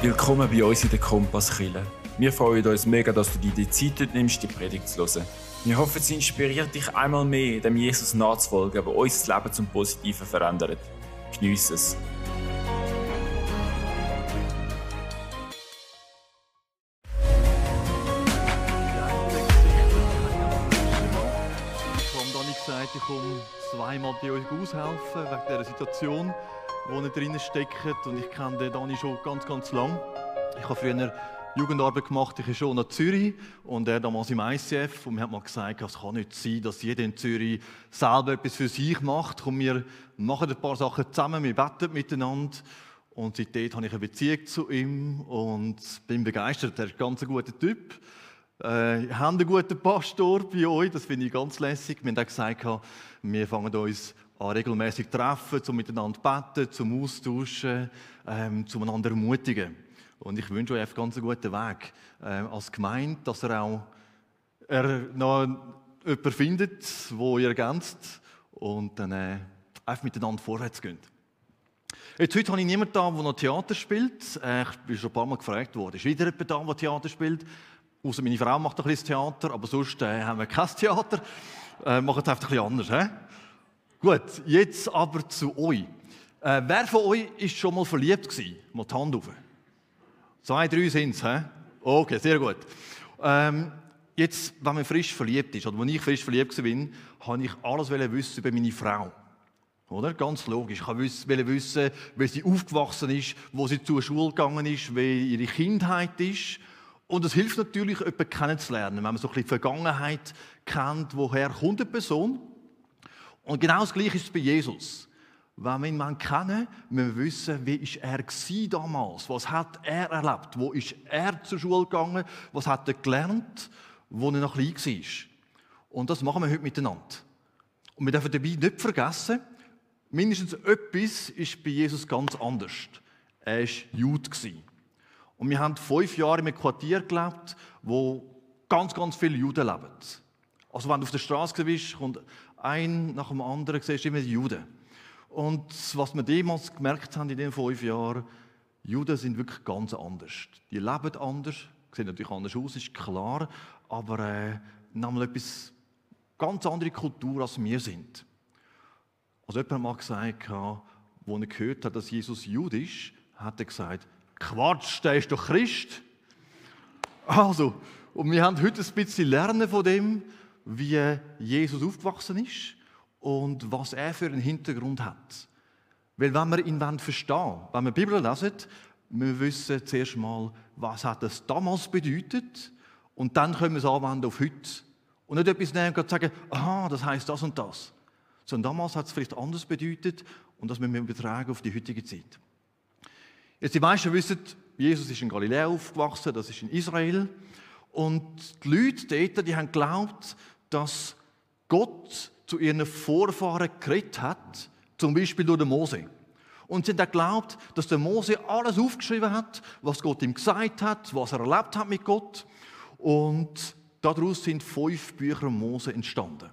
Willkommen bei uns in der Kompasskille. Wir freuen uns mega, dass du dir die Zeit nimmst, die Predigt zu hören. Wir hoffen, sie inspiriert dich einmal mehr, dem Jesus nachzufolgen, der unser Leben zum Positiven verändert. Geniess es. Ich habe gesagt, ich komme zweimal bei euch aushelfen, wegen dieser Situation, wo ihr drinnen steckt. Und ich kenne den Dani schon ganz, ganz lang. Ich habe früher Jugendarbeit gemacht, ich bin schon nach Zürich und er damals im ICF. Und wir haben mal gesagt, es kann nicht sein, dass jeder in Zürich selber etwas für sich macht. Und wir machen ein paar Sachen zusammen, wir beten miteinander. Und seitdem habe ich eine Beziehung zu ihm und bin begeistert. Er ist ein ganz guter Typ. Äh, haben einen guten Pastor bei euch, das finde ich ganz lässig. Wir haben auch gesagt, wir fangen uns an regelmäßig treffen, um miteinander zu beten, zum Austauschen, ähm, zum einander ermutigen. Und ich wünsche euch einen ganz guten Weg äh, als Gemeinde, dass ihr auch er noch jemanden findet, wo ihr ergänzt und dann äh, einfach miteinander vorwärts geht. Jetzt, heute habe ich niemanden da, der noch Theater spielt. Äh, Ich bin schon ein paar Mal gefragt worden, ist wieder jemand da, der Theater spielt? Außer meine Frau macht ein bisschen Theater, aber sonst äh, haben wir kein Theater. Äh, machen es einfach ein bisschen anders. He? Gut, jetzt aber zu euch. Äh, wer von euch ist schon mal verliebt gewesen? Mal die Hand auf. Zwei, drei sind es. Okay, sehr gut. Ähm, jetzt, wenn man frisch verliebt ist, oder wenn ich frisch verliebt war, habe ich alles wissen über meine Frau. Oder? Ganz logisch. Ich wollte wissen, wie sie aufgewachsen ist, wo sie zur Schule gegangen ist, wie ihre Kindheit ist. Und es hilft natürlich, jemanden kennenzulernen, wenn man so ein bisschen die Vergangenheit kennt, woher kommt eine Person. Und genau das Gleiche ist es bei Jesus. Wenn wir ihn kennen, müssen wir wissen, wie ist er war damals, was hat er erlebt, wo ist er zur Schule gegangen, was hat er gelernt, wo er noch klein war. Und das machen wir heute miteinander. Und wir dürfen dabei nicht vergessen, mindestens etwas ist bei Jesus ganz anders. Er war Jude. Und wir haben fünf Jahre in einem Quartier gelebt, wo ganz, ganz viele Juden leben. Also wenn du auf der Straße bist, kommt ein nach dem anderen, siehst du immer Juden. Und was wir damals gemerkt haben in den fünf Jahren, Juden sind wirklich ganz anders. Die leben anders, sehen natürlich anders aus, ist klar, aber äh, haben etwas ganz andere Kultur als wir sind. Also jemand mal gesagt, als er gehört hat, dass Jesus Jude ist, hat er gesagt, Quatsch, der ist doch Christ. Also, und wir haben heute ein bisschen lernen von dem, wie Jesus aufgewachsen ist und was er für einen Hintergrund hat. Weil wenn wir ihn verstehen wenn wir die Bibel lesen, wir wissen zuerst mal, was hat es damals bedeutet und dann können wir es anwenden auf heute. Und nicht etwas nehmen und sagen, aha, das heißt das und das. Sondern damals hat es vielleicht anders bedeutet und das müssen wir übertragen auf die heutige Zeit. Jetzt die meisten wissen, Jesus ist in Galiläa aufgewachsen, das ist in Israel. Und die Leute dort, die haben geglaubt, dass Gott zu ihren Vorfahren geredet hat, zum Beispiel durch den Mose. Und sie haben auch geglaubt, dass der Mose alles aufgeschrieben hat, was Gott ihm gesagt hat, was er erlebt hat mit Gott. Und daraus sind fünf Bücher Mose entstanden.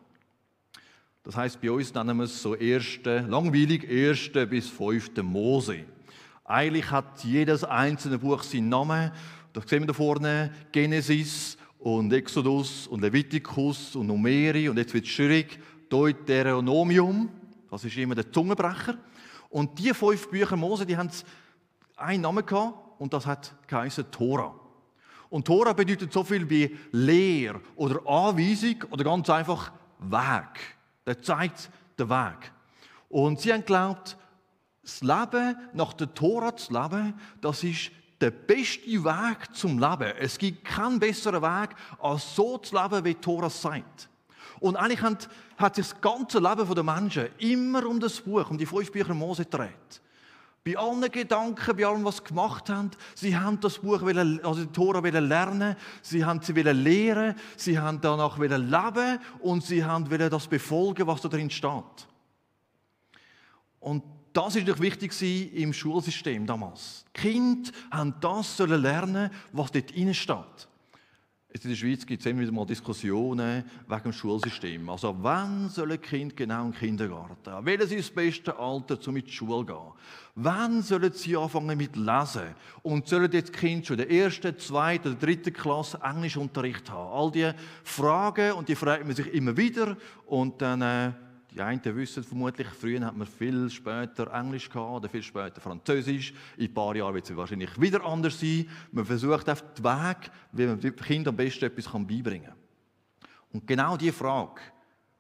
Das heißt, bei uns nennen wir es so erste, langweilig erste bis fünfte Mose. Eigentlich hat jedes einzelne Buch seinen Namen. Das sehen wir da vorne: Genesis und Exodus und Leviticus und Numeri und jetzt wird es schwierig. Deuteronomium, das ist immer der Zungenbrecher. Und die fünf Bücher Mose, die haben einen Namen gehabt und das hat geheißen Tora. Und Tora bedeutet so viel wie Lehr oder Anweisung oder ganz einfach Weg. Der zeigt den Weg. Und sie haben geglaubt, das Leben nach der Tora zu leben, das ist der beste Weg zum Leben. Es gibt keinen besseren Weg, als so zu leben, wie Tora sagt. Und eigentlich hat, hat sich das ganze Leben der Menschen immer um das Buch, um die fünf Bücher Mose gedreht. Bei allen Gedanken, bei allem, was sie gemacht haben, sie haben das Buch, also die Tora lernen, sie haben sie lehren, sie haben danach leben und sie haben das befolgen, was da drin steht. Und das ist wichtig im Schulsystem damals. Die Kinder haben das lernen, was dort steht. in der Schweiz gibt es immer wieder mal Diskussionen wegen dem Schulsystem. Also wann soll ein Kind genau in den Kindergarten? Welches ist das beste Alter, um in die Schule zu gehen? Wann sollen sie anfangen mit Lesen? Und sollen jetzt Kind schon in der ersten, zweiten oder dritten Klasse Englischunterricht haben? All diese Fragen, und die fragt man sich immer wieder. Und dann äh, die einen wissen vermutlich, früher hat man viel später Englisch gehabt oder viel später Französisch. In ein paar Jahren wird es wahrscheinlich wieder anders sein. Man versucht auf den Weg, wie man dem Kind am besten etwas beibringen kann. Und genau diese Frage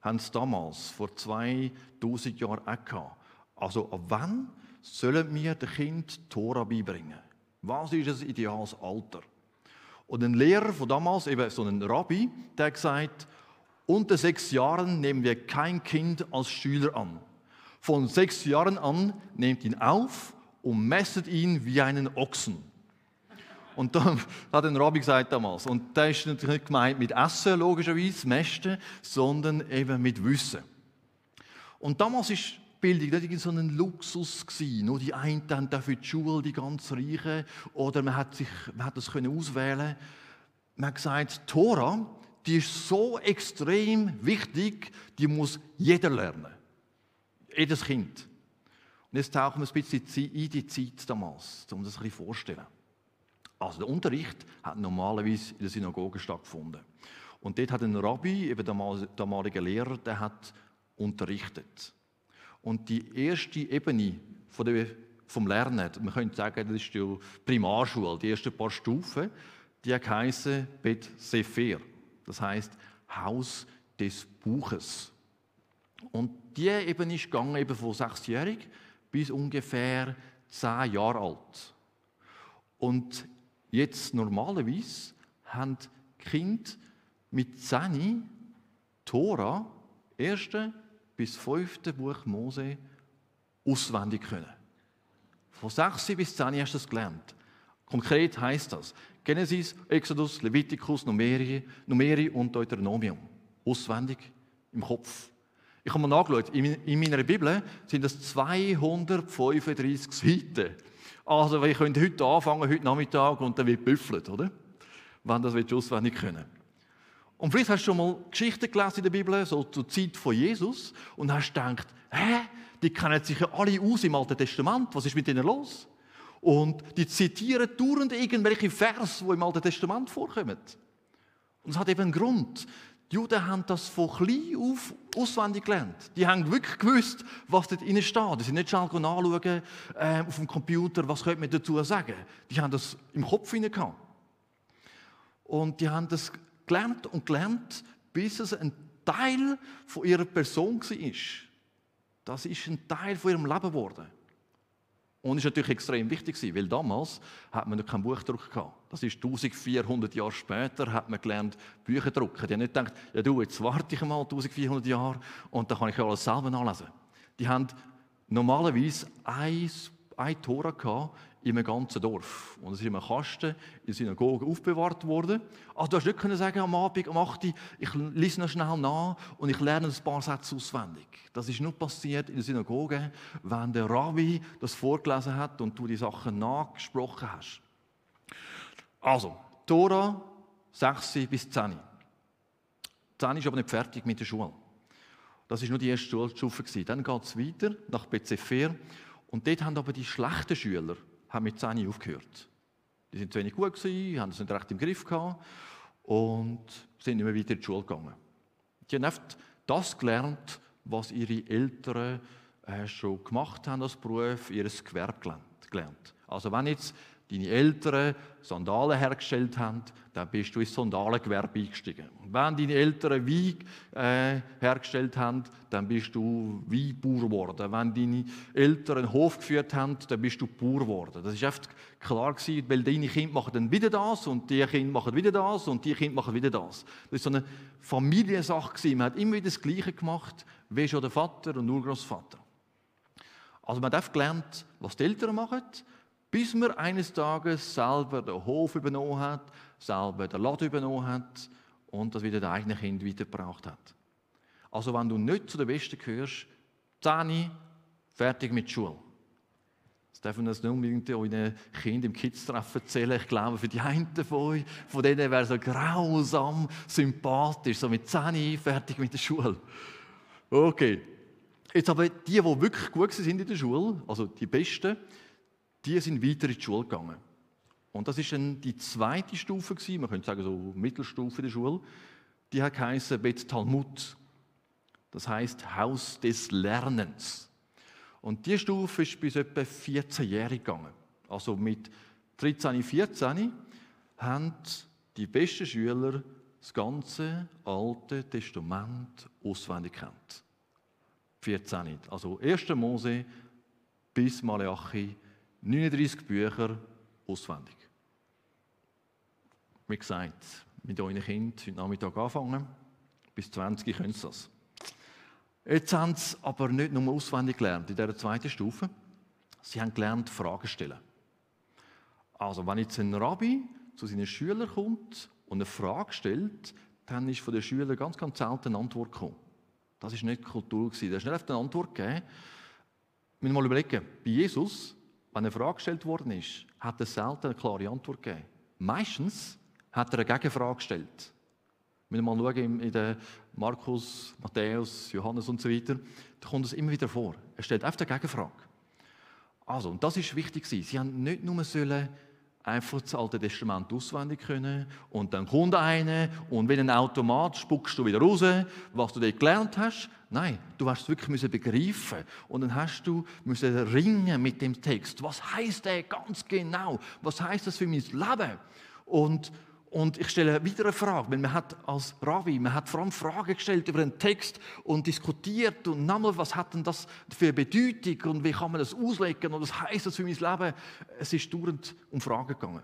haben sie damals, vor 2000 Jahren, auch gehabt. Also, ab wann sollen wir dem Kind Tora beibringen? Was ist das ideales Alter? Und ein Lehrer von damals, eben so ein Rabbi, der hat gesagt, unter sechs Jahren nehmen wir kein Kind als Schüler an. Von sechs Jahren an nehmt ihn auf und messet ihn wie einen Ochsen. Und dann hat ein Rabbi gesagt damals, und da ist natürlich nicht gemeint mit Essen, logischerweise, Mästen, sondern eben mit Wissen. Und damals ist Bildung nicht so ein Luxus gewesen. Nur die einen haben dafür die Schule, die ganz Reichen, oder man hat, sich, man hat das können auswählen. Man hat gesagt, Tora die ist so extrem wichtig, die muss jeder lernen. Jedes Kind. Und jetzt tauchen wir ein bisschen in die Zeit damals, um das ein bisschen vorzustellen. Also der Unterricht hat normalerweise in der Synagoge stattgefunden. Und dort hat ein Rabbi, eben der damalige Lehrer, der hat unterrichtet. Und die erste Ebene von der, vom Lernen, man könnte sagen, das ist die Primarschule, die ersten paar Stufen, die heißen Bet Sefer. Das heißt Haus des Buches. Und die eben ist gegangen eben von sechsjährig bis ungefähr zehn Jahre alt. Und jetzt normalerweise haben Kinder mit zehn Tora, erste bis fünfte Buch Mose, auswendig können. Von sechs bis zehn hast du es gelernt. Konkret heißt das, Genesis, Exodus, Leviticus, Numeri, Numeri und Deuteronomium. Auswendig im Kopf. Ich habe mal nachgeschaut, in meiner Bibel sind das 235 Seiten. Also, ich könnte heute anfangen, heute Nachmittag, und dann wird büffelt, oder? Wenn das auswendig können. Und vielleicht hast du schon mal Geschichten gelesen in der Bibel, so zur Zeit von Jesus, und hast gedacht, hä, die kennen sich ja alle aus im Alten Testament, was ist mit ihnen los? Und die zitieren dauernd irgendwelche Vers, die im Alten Testament vorkommen. Und es hat eben einen Grund. Die Juden haben das von klein auf auswendig gelernt. Die haben wirklich gewusst, was dort drin steht. Die sind nicht schnell nachschauen äh, auf dem Computer, was könnte man dazu sagen. Die haben das im Kopf gehabt. Und die haben das gelernt und gelernt, bis es ein Teil von ihrer Person war. Das ist ein Teil von ihrem Leben geworden. Und ist natürlich extrem wichtig weil damals hat man noch keinen Buchdruck gehabt. Das ist 1400 Jahre später hat man gelernt Bücher drucken. Die haben nicht gedacht, ja du, jetzt warte ich mal 1400 Jahre und dann kann ich alles selber nachlesen. Die haben normalerweise ein, ein Tora gehabt in einem ganzen Dorf. Und es ist in einem Kasten in der Synagoge aufbewahrt worden. Also du hast nicht sagen am Abend, um 8 Uhr, ich lese noch schnell nach und ich lerne ein paar Sätze auswendig. Das ist nur passiert in der Synagoge, wenn der Rabbi das vorgelesen hat und du die Sachen nachgesprochen hast. Also, Tora 6 bis 10. 10 ist aber nicht fertig mit der Schule. Das ist nur die erste Schulstufe. Dann geht es weiter nach Bezefer. Und dort haben aber die schlechten Schüler haben mit 10 aufgehört. Die sind zu wenig gut gewesen, haben es nicht recht im Griff gehabt und sind mehr weiter in die Schule gegangen. Die haben oft das gelernt, was ihre Eltern äh, schon gemacht haben als Beruf, ihr Gewerbe gelernt. Also wenn jetzt deine Eltern Sandalen hergestellt haben, dann bist du ins Sandalengewerbe eingestiegen. wenn deine Eltern Wein äh, hergestellt haben, dann bist du Weinbauer geworden. Wenn deine Eltern einen Hof geführt haben, dann bist du Bauer geworden. Das ist einfach klar gewesen, weil deine Kinder machen dann wieder das und die Kinder machen wieder das und die Kinder machen wieder das. Das ist so eine Familiensache gewesen. Man hat immer wieder das Gleiche gemacht, wie schon der Vater und Urgroßvater. Also man hat gelernt, was die Eltern machen bis man eines Tages selber den Hof übernommen hat, selber den Laden übernommen hat und das wieder der eigene Kind weitergebracht hat. Also wenn du nicht zu den Besten gehörst, 10 fertig mit Schule. Das man das nicht unbedingt euren Kindern im Kids-Treffen erzählen. Ich glaube, für die einen von euch, von denen wäre so grausam sympathisch, so mit 10 fertig mit der Schule. Okay. Jetzt aber die, die wirklich gut sind in der Schule, also die Besten, die sind weiter in die Schule gegangen. Und das ist dann die zweite Stufe gewesen, man könnte sagen so Mittelstufe der Schule. Die hat geheißen Bet Talmud. Das heißt Haus des Lernens. Und die Stufe ist bis etwa 14 Jahre gegangen. Also mit 13, 14 haben die besten Schüler das ganze Alte Testament auswendig kennt. 14. Also 1. Mose bis Malachi, 39 Bücher auswendig. Wie gesagt, mit euren Kindern heute Nachmittag anfangen. Bis 20 können sie das. Jetzt haben sie aber nicht nur auswendig gelernt in dieser zweiten Stufe. Sie haben gelernt, Fragen stellen. Also, wenn jetzt ein Rabbi zu seinen Schülern kommt und eine Frage stellt, dann ist von den Schülern ganz, ganz selten eine Antwort gekommen. Das ist nicht Kultur gewesen. Da ist nicht auf eine Antwort gegeben. Wir müssen mal überlegen, bei Jesus, wenn eine Frage gestellt worden ist, hat er selten eine klare Antwort gegeben. Meistens hat er eine Gegenfrage gestellt. Wenn wir mal schauen in den Markus, Matthäus, Johannes und so weiter, da kommt es immer wieder vor. Er stellt einfach eine Gegenfrage. Also, und das ist wichtig. Sie haben nicht nur sollen einfach das Alte Testament auswendig können und dann kommt einer und wie ein Automat spuckst du wieder raus, was du dort gelernt hast. Nein, du hast es wirklich müssen begreifen und dann hast du müssen ringen mit dem Text. Was heißt der ganz genau? Was heißt das für mein Leben? Und und ich stelle wieder eine Frage, weil man hat als Ravi, man hat vor allem Fragen gestellt über den Text und diskutiert und nochmal, was hat denn das für eine Bedeutung und wie kann man das auslegen und was heißt das für mein Leben? Es ist dauernd um Fragen gegangen.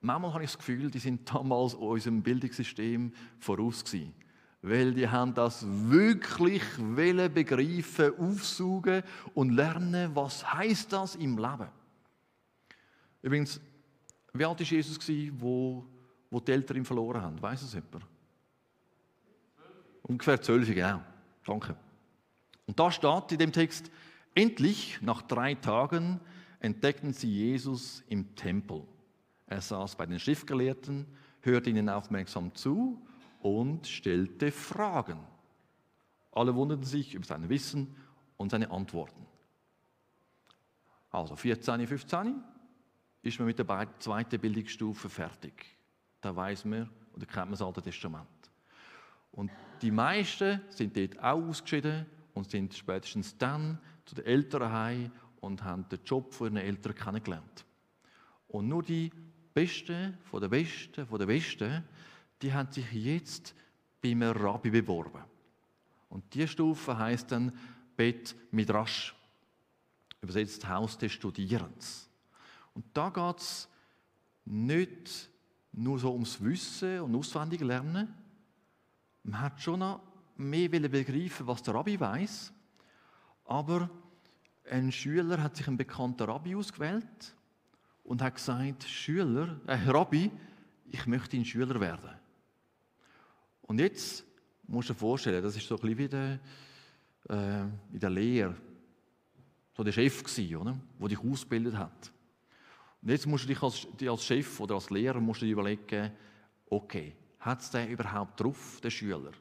Manchmal habe ich das Gefühl, die sind damals unserem Bildungssystem voraus gewesen. Weil die haben das wirklich begreifen, aufsaugen und lernen, was heißt das im Leben. Übrigens, wie alt war Jesus, wo, wo die Eltern ihn verloren haben? Weiß es jemand? Ungefähr zwölf, genau. Danke. Und da steht in dem Text, endlich, nach drei Tagen, entdeckten sie Jesus im Tempel. Er saß bei den Schriftgelehrten, hörte ihnen aufmerksam zu und stellte Fragen. Alle wunderten sich über sein Wissen und seine Antworten. Also 14, 15, ist man mit der zweiten Bildungsstufe fertig. Da weiß man oder kennt man das Alte Testament. Und die meisten sind dort auch ausgeschieden und sind spätestens dann zu den Eltern heim und haben den Job von ihren Eltern kennengelernt. Und nur die Besten von den Besten von den Besten, die haben sich jetzt bei einem Rabbi beworben. Und die Stufe heißt dann Bet Midrash, übersetzt Haus des Studierens. Und da geht es nicht nur so ums Wissen und auswendig lernen. Man hat schon noch mehr begreifen, was der Rabbi weiß. Aber ein Schüler hat sich einen bekannten Rabbi ausgewählt und hat gesagt: Schüler, äh, Rabbi, ich möchte ein Schüler werden. Und jetzt musst du dir vorstellen, das ist so ein bisschen wie der, äh, in der Lehre, so der Chef der dich ausgebildet hat. Und jetzt musst du dich als, als Chef oder als Lehrer musst du dir überlegen, okay, hat es der überhaupt drauf, der Schüler?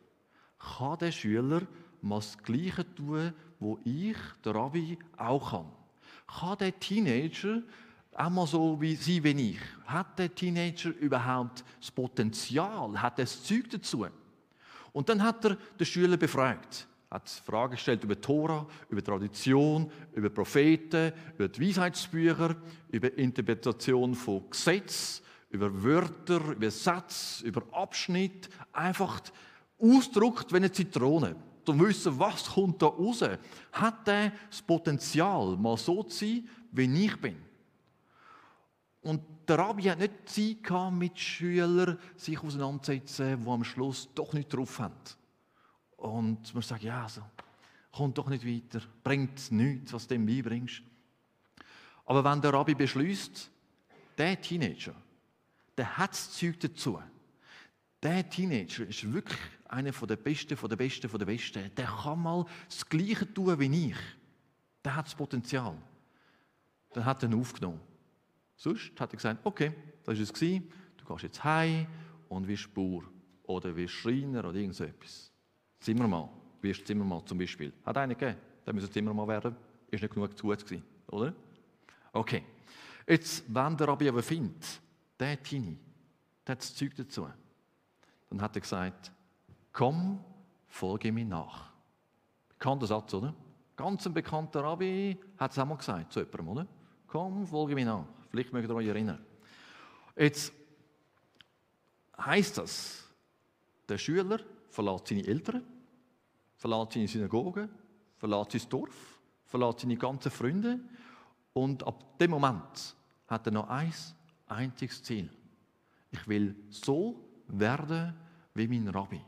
Kann der Schüler mal das Gleiche tun, wo ich, der Rabbi, auch kann? Kann der Teenager auch mal so wie sie, wie ich? Hat der Teenager überhaupt das Potenzial? Hat er das Zeug dazu? Und dann hat er den Schüler befragt hat Fragen gestellt über Tora, über Tradition, über Propheten, über die Weisheitsbücher, über Interpretation von Gesetz, über Wörter, über Sätze, über Abschnitt. Einfach ausdruckt wie eine Zitrone. Um wissen, was kommt da raus. Hat er das Potenzial, mal so zu sein, wie ich bin? Und der Rabbi hat nicht Zeit gehabt, mit Schülern sich auseinanderzusetzen, die am Schluss doch nicht drauf haben. Und man sagt, ja, also, kommt doch nicht weiter, bringt nichts, was du dem beibringst. Aber wenn der Rabbi beschließt, der Teenager, der hat das Zeug dazu. Der Teenager ist wirklich einer der Besten, von der Besten, von der Besten. Der kann mal das Gleiche tun wie ich. Der hat das Potenzial. dann hat er ihn aufgenommen. Sonst hat er gesagt, okay, das war es, du gehst jetzt heim und wirst Bauer oder wirst Schreiner oder irgend so etwas. Zimmermann, wirst Zimmermann zum Beispiel. Hat einer gegeben, der müsse Zimmermann werden, ist nicht genug zu gut gewesen, oder? Okay. Jetzt, wenn der Rabbi aber findet, der Tini, der hat das Zeug dazu, dann hat er gesagt, komm, folge mir nach. Bekannter Satz, oder? Ganz ein bekannter Rabbi hat es auch mal gesagt zu jemandem, oder? Komm, folge mir nach. Vielleicht mögt ihr euch erinnern. Jetzt heißt das, der Schüler verlässt seine Eltern, verlässt seine Synagoge, verlässt sein Dorf, verlässt seine ganzen Freunde und ab dem Moment hat er noch ein einziges Ziel. Ich will so werden wie mein Rabbi.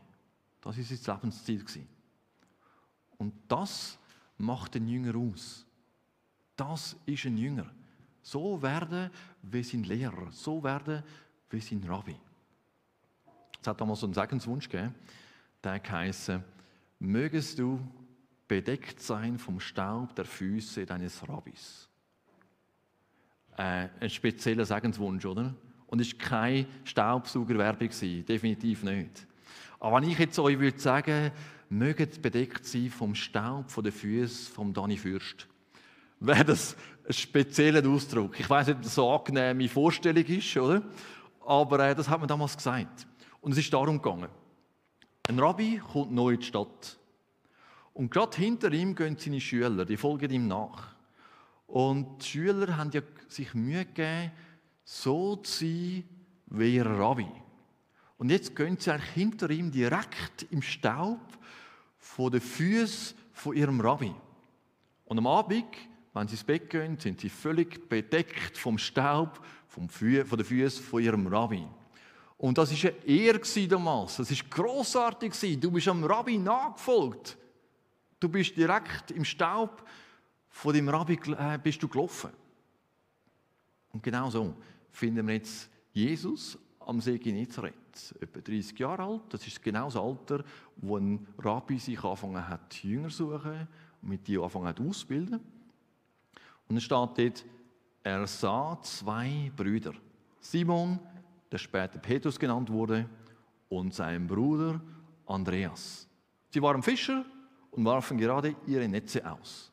Das ist sein Lebensziel. Und das macht den Jünger aus. Das ist ein Jünger. So werden wie sein Lehrer, so werden wie sein Rabbi. Es hat damals so einen Segenswunsch gegeben, der heisst, mögest du bedeckt sein vom Staub der Füße deines Rabbis. Äh, ein spezieller Segenswunsch, oder? Und es war keine Staubsaugerwerbung, definitiv nicht. Aber wenn ich jetzt euch würde sagen, möget bedeckt sein vom Staub von den Füßen vom Dani Fürst, wäre das ein spezieller Ausdruck. Ich weiß nicht, ob das so angenehme Vorstellung ist, oder? Aber äh, das hat man damals gesagt. Und es ist darum gegangen. Ein Rabbi kommt neu in die Stadt. Und gerade hinter ihm gehen seine Schüler, die folgen ihm nach. Und die Schüler haben ja sich Mühe gegeben, so zu sein wie ihr Rabbi. Und jetzt gehen sie eigentlich hinter ihm direkt im Staub von den Füßen von ihrem Rabbi. Und am Abend, wenn sie ins Bett gehen, sind sie völlig bedeckt vom Staub von den Füßen von ihrem Rabbi. Und das ist eine Ehre damals. Das ist großartig Du bist am Rabbi nachgefolgt. Du bist direkt im Staub von dem Rabbi äh, bist du gelaufen. Und genau so finden wir jetzt Jesus am See Genezareth, etwa 30 Jahre alt. Das ist genau das Alter, wo ein Rabbi sich angefangen hat, Jünger zu suchen und mit die angefangen hat auszubilden. Und dann steht dort, er sah zwei Brüder. Simon, der später Petrus genannt wurde, und sein Bruder Andreas. Sie waren Fischer und warfen gerade ihre Netze aus.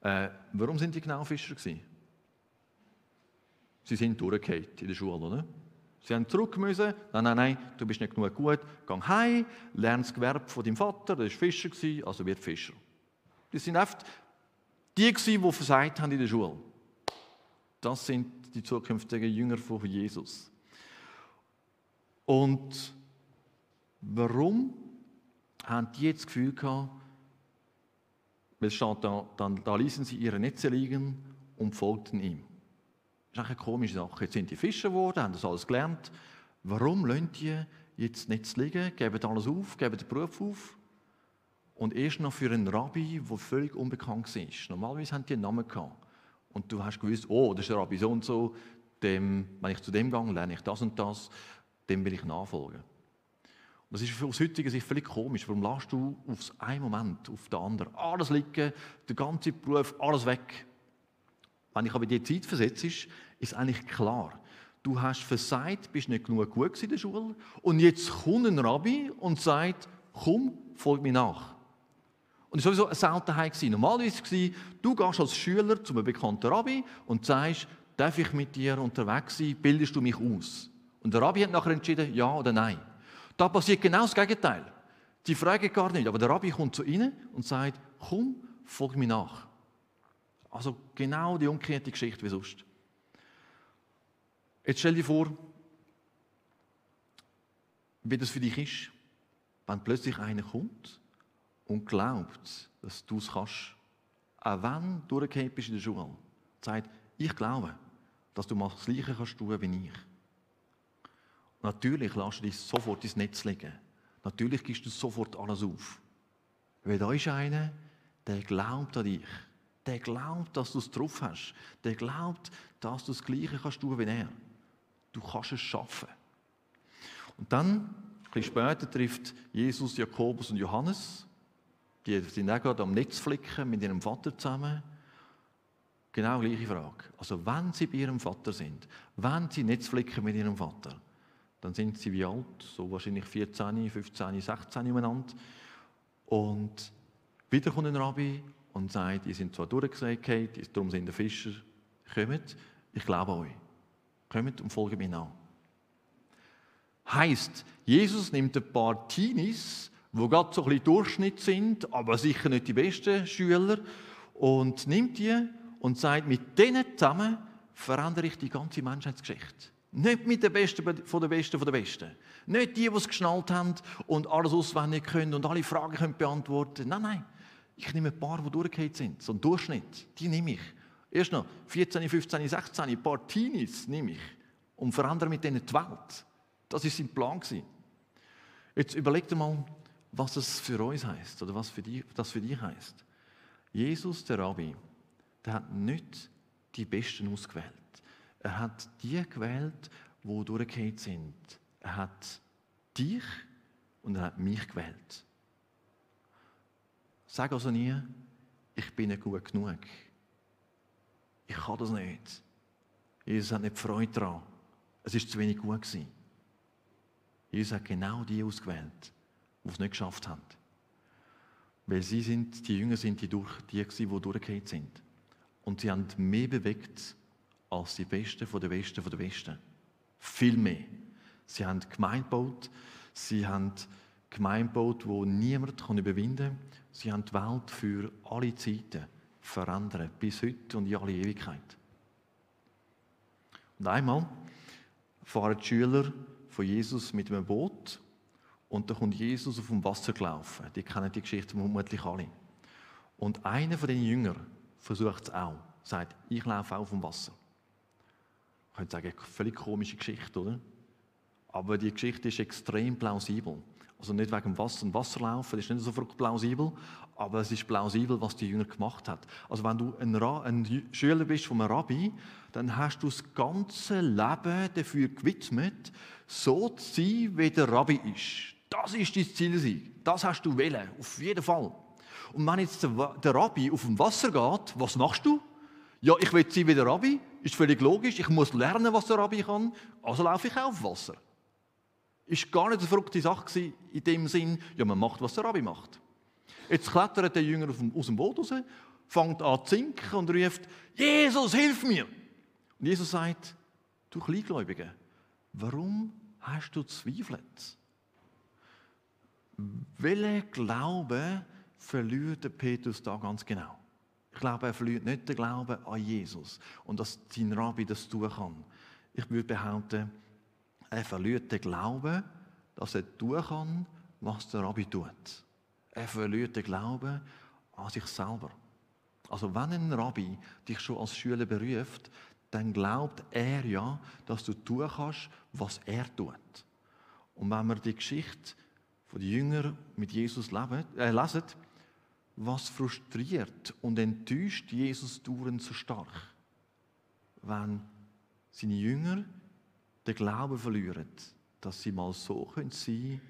Äh, warum sind die genau Fischer gewesen? Sie sind durchgefallen in der Schule, oder? Sie haben zurück müssen. Nein, nein, nein, du bist nicht genug gut. Geh heim, lern das Gewerbe von deinem Vater, der war Fischer, also wird Fischer. Das sind oft die, die versagt haben in der Schule. Das sind die zukünftigen Jünger von Jesus. Und warum haben die jetzt das Gefühl gehabt, weil es steht da, dann, da ließen sie ihre Netze liegen und folgten ihm. Das ist eine komische Sache. Jetzt sind die Fischer geworden, haben das alles gelernt. Warum lassen die jetzt Netz liegen, geben alles auf, geben den Beruf auf? Und erst noch für einen Rabbi, der völlig unbekannt war. Normalerweise haben die einen Namen gehabt. Und du hast gewusst, oh, das ist der Rabbi so und so, dem, wenn ich zu dem gehe, lerne ich das und das, dem will ich nachfolgen. Und das ist aus heutiger Sicht völlig komisch. Warum lässt du auf einen Moment auf den anderen alles liegen, der ganze Beruf, alles weg? Wenn ich aber die Zeit versetze, ist eigentlich klar. Du hast versagt, bist nicht genug gut in der Schule und jetzt kommt ein Rabbi und sagt, komm, folg mir nach. Und das war sowieso eine Seltenheit. Normalerweise war es, du gehst als Schüler zu einem bekannten Rabbi und sagst, darf ich mit dir unterwegs sein, bildest du mich aus? Und der Rabbi hat nachher entschieden, ja oder nein. Da passiert genau das Gegenteil. Die fragen gar nicht, aber der Rabbi kommt zu ihnen und sagt, komm, folg mir nach. Also genau die umgekehrte Geschichte wie sonst. Jetzt stell dir vor, wie das für dich ist, wenn plötzlich einer kommt und glaubt, dass du es kannst. Auch wenn du durchgehend bist in der Schule. Sagt, ich glaube, dass du mal das Gleiche kannst tun wie ich. Natürlich lässt du dich sofort ins Netz legen. Natürlich gibst du sofort alles auf. Weil da ist einer, der glaubt an dich der glaubt, dass du es drauf hast. Der glaubt, dass du das Gleiche kannst tun wie er. Du kannst es schaffen. Und dann, ein bisschen später, trifft Jesus Jakobus und Johannes. Die sind auch gerade am Netz flicken mit ihrem Vater zusammen. Genau gleiche Frage. Also wenn sie bei ihrem Vater sind, wenn sie Netzflicken mit ihrem Vater, dann sind sie wie alt? So wahrscheinlich 14, 15, 16 umeinander. Und wieder kommt ein Rabbi und sagt, ihr sind zwar durchgesagt, darum sind die Fischer, kommt, ich glaube euch. Kommt und folgt mir nach. Heißt, Jesus nimmt ein paar Teenies, die gerade so ein bisschen Durchschnitt sind, aber sicher nicht die besten Schüler, und nimmt die und sagt, mit denen zusammen verändere ich die ganze Menschheitsgeschichte. Nicht mit den Besten von den Besten von den Besten. Nicht die, die es geschnallt haben und alles auswendig können und alle Fragen können beantworten Nein, nein. Ich nehme ein paar, die durchgehend sind. So ein Durchschnitt, die nehme ich. Erst noch 14, 15, 16, ein paar Teenies nehme ich und verändere mit denen die Welt. Das war sein Plan. Jetzt überleg dir mal, was das für uns heißt oder was für die, das für dich heißt. Jesus, der Rabbi, der hat nicht die Besten ausgewählt. Er hat die gewählt, wo durchgehend sind. Er hat dich und er hat mich gewählt. Sag also nie, ich bin nicht gut genug. Ich kann das nicht. Jesus hat nicht Freude daran. Es ist zu wenig gut gewesen. Jesus hat genau die ausgewählt, die es nicht geschafft haben. Weil sie sind, die Jünger sind die, durch, die, die durchgehend sind. Und sie haben mehr bewegt als die Besten von den Besten von den Besten. Viel mehr. Sie haben Gemeinde gebaut, sie haben Gemeinde gebaut, wo niemand kann überwinden kann. Sie haben die Welt für alle Zeiten verändert, bis heute und in alle Ewigkeit. Und einmal fahren die Schüler von Jesus mit einem Boot und da kommt Jesus auf dem Wasser gelaufen. Die kennen die Geschichte vermutlich alle. Und einer von den Jüngern versucht es auch, sagt, ich laufe auch auf dem Wasser. Ich könnte sagen, völlig komische Geschichte, oder? Aber die Geschichte ist extrem plausibel. Also nicht wegen dem Wasser und Wasserlaufen, ist nicht so plausibel, aber es ist plausibel, was die Jünger gemacht haben. Also wenn du ein, ein Schüler bist von einem Rabbi, dann hast du das ganze Leben dafür gewidmet, so zu sein, wie der Rabbi ist. Das ist dein Ziel. Das hast du wählen, auf jeden Fall. Und wenn jetzt der Rabbi auf dem Wasser geht, was machst du? Ja, ich will sein wie der Rabbi, ist völlig logisch. Ich muss lernen, was der Rabbi kann, also laufe ich auf Wasser. Ist gar nicht eine verrückte Sache in dem Sinn, ja, man macht, was der Rabbi macht. Jetzt klettert der Jünger aus dem Boot raus, fängt an zu sinken und ruft, Jesus, hilf mir! Und Jesus sagt, du Kleingläubige, warum hast du zweifelt? Welchen Glauben verliert der Petrus da ganz genau? Ich glaube, er verliert nicht den Glauben an Jesus und dass sein Rabbi das tun kann. Ich würde behaupten, er verliert den Glauben, dass er tun kann, was der Rabbi tut. Er verliert den Glauben an sich selber. Also wenn ein Rabbi dich schon als Schüler beruft, dann glaubt er ja, dass du tun kannst, was er tut. Und wenn wir die Geschichte von den Jüngern mit Jesus äh, lesen, was frustriert und enttäuscht Jesus dauernd so stark? Wenn seine Jünger den Glauben verlieren, dass sie mal so sein können,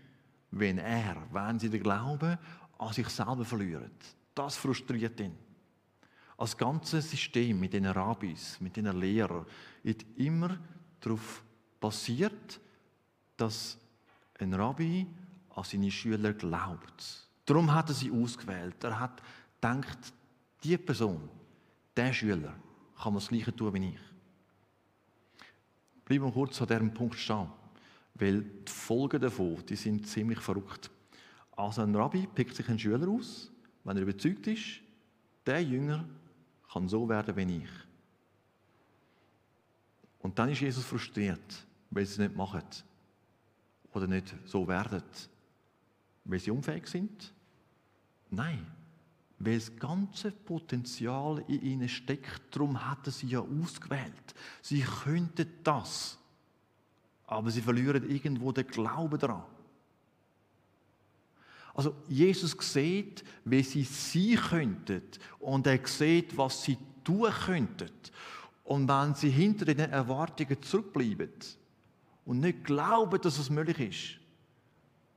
wenn er, wenn sie den Glauben an sich selber verlieren. Das frustriert ihn. Das ganze System mit den Rabbis, mit den Lehrern, ist immer darauf basiert, dass ein Rabbi an seine Schüler glaubt. Darum hat er sie ausgewählt. Er hat gedacht, die Person, der Schüler, kann man das Gleiche tun wie ich. Bleiben wir kurz an diesem Punkt stehen, weil die Folgen davon, die sind ziemlich verrückt. Also ein Rabbi pickt sich einen Schüler aus, wenn er überzeugt ist, der Jünger kann so werden wie ich. Und dann ist Jesus frustriert, weil sie es nicht machen oder nicht so werden, weil sie unfähig sind. Nein, weil das ganze Potenzial in ihnen steckt. Darum hat sie ja ausgewählt. Sie könnten das, aber sie verlieren irgendwo den Glauben daran. Also Jesus sieht, wie sie sein könnten und er sieht, was sie tun könnten. Und wenn sie hinter den Erwartungen zurückbleiben und nicht glauben, dass es möglich ist,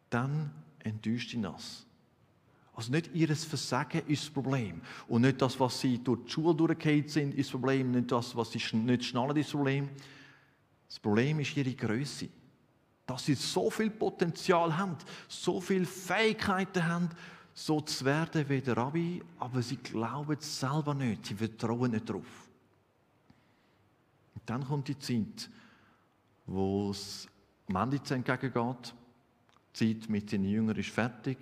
dann enttäuscht ihn das. Also nicht ihr Versagen ist das Problem. Und nicht das, was sie durch die Schule durchgefallen sind, ist das Problem. Nicht das, was sie nicht schnallen, ist das Problem. Das Problem ist ihre Größe. Dass sie so viel Potenzial haben, so viele Fähigkeiten haben, so zu werden wie der Rabbi, aber sie glauben es selber nicht, sie vertrauen nicht darauf. Und dann kommt die Zeit, wo es am Ende entgegengeht. Die Zeit mit seinen Jüngern ist fertig.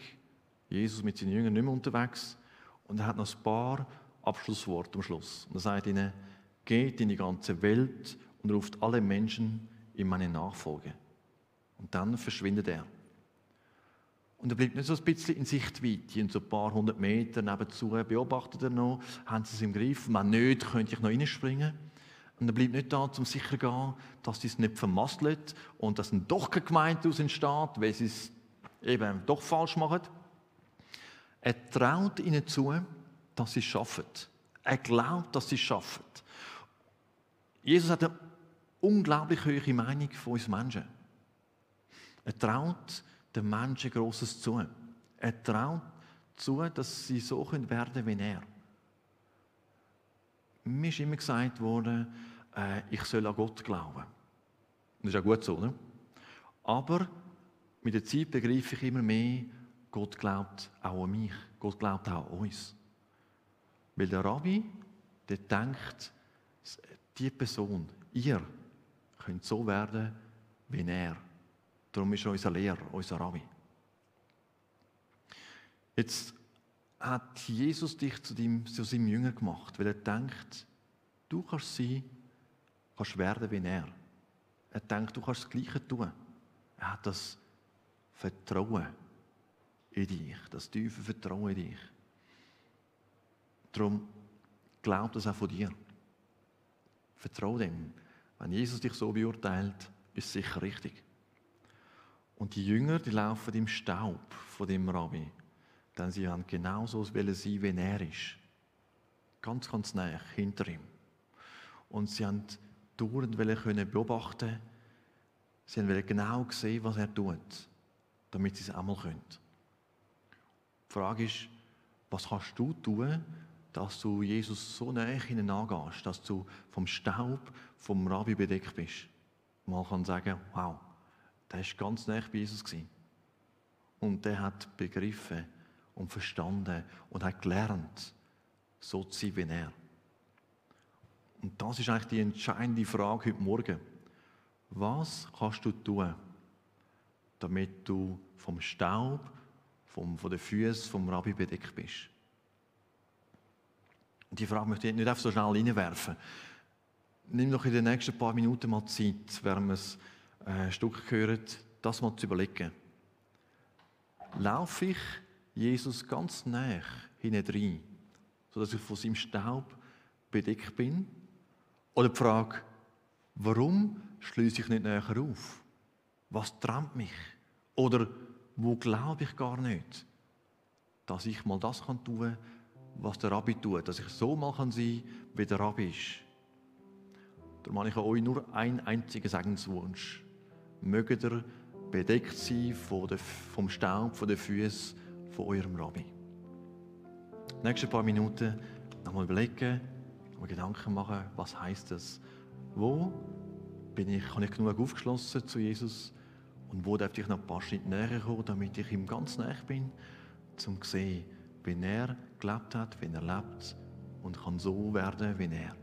Jesus mit seinen Jüngern nicht mehr unterwegs. Und er hat noch ein paar Abschlussworte am Schluss. Und er sagt ihnen, geht in die ganze Welt und ruft alle Menschen in meine Nachfolge. Und dann verschwindet er. Und er bleibt nicht so ein bisschen in Sichtweite, in so ein paar hundert Meter nebenzu, beobachtet er noch, haben sie es im Griff, wenn nicht, könnte ich noch reinspringen. Und er bleibt nicht da, um sicher zu gehen, dass sie es nicht vermasselt und dass ein doch keine Gemeinde daraus entsteht, weil sie es eben doch falsch machen. Er traut ihnen zu, dass sie es schaffen. Er glaubt, dass sie es schaffen. Jesus hat eine unglaublich hohe Meinung von uns Menschen. Er traut den Menschen Großes zu. Er traut zu, dass sie so werden können wie er. Mir ist immer gesagt worden, äh, ich soll an Gott glauben. Das ist ja gut so, ne? Aber mit der Zeit begreife ich immer mehr, Gott glaubt auch an mich. Gott glaubt auch an uns. Weil der Rabbi, der denkt, die Person, ihr, könnt so werden wie er. Darum ist er unser Lehrer, unser Rabbi. Jetzt hat Jesus dich zu, deinem, zu seinem Jünger gemacht, weil er denkt, du kannst sein, kannst werden wie er. Er denkt, du kannst das Gleiche tun. Er hat das Vertrauen in dich, das tiefe Vertrauen in dich. Darum glaub das auch von dir. Vertraue dem. Wenn Jesus dich so beurteilt, ist es sicher richtig. Und die Jünger, die laufen im Staub von dem Rabbi. Denn sie haben genauso sein, wie er ist. Ganz, ganz nah hinter ihm. Und sie haben dauernd können beobachten Sie haben genau sehen, was er tut, damit sie es einmal können. Die Frage ist, was kannst du tun, dass du Jesus so näher hineingehst, dass du vom Staub vom Rabbi bedeckt bist? Mal kann sagen, wow, der war ganz nah bei Jesus. Und der hat begriffen und verstanden und hat gelernt, so zu sein wie er. Und das ist eigentlich die entscheidende Frage heute Morgen. Was kannst du tun, damit du vom Staub, vom, von den Füßen vom Rabbi bedeckt bist? Und die Frage möchte ich nicht einfach so schnell reinwerfen. Nimm doch in den nächsten paar Minuten mal Zeit, während wir es äh, Stück hören, das mal zu überlegen. Laufe ich Jesus ganz nah hinein, sodass ich von seinem Staub bedeckt bin? Oder die Frage, warum schließe ich nicht näher auf? Was trennt mich? Oder wo glaube ich gar nicht, dass ich mal das kann tun, was der Rabbi tut, dass ich so mal kann sein, wie der Rabbi ist. Darum habe ich euch nur einen einzigen Segenswunsch mögt ihr bedeckt sein vom Staub von den Füßen von eurem Rabbi. Die nächsten paar Minuten nochmal überlegen, mal Gedanken machen, was heißt das? Wo bin ich, habe ich genug aufgeschlossen zu Jesus und wo darf ich noch ein paar Schritte näher kommen, damit ich ihm ganz näher bin, zum zu sehen, wie er gelebt hat, wie er lebt und kann so werden wie er.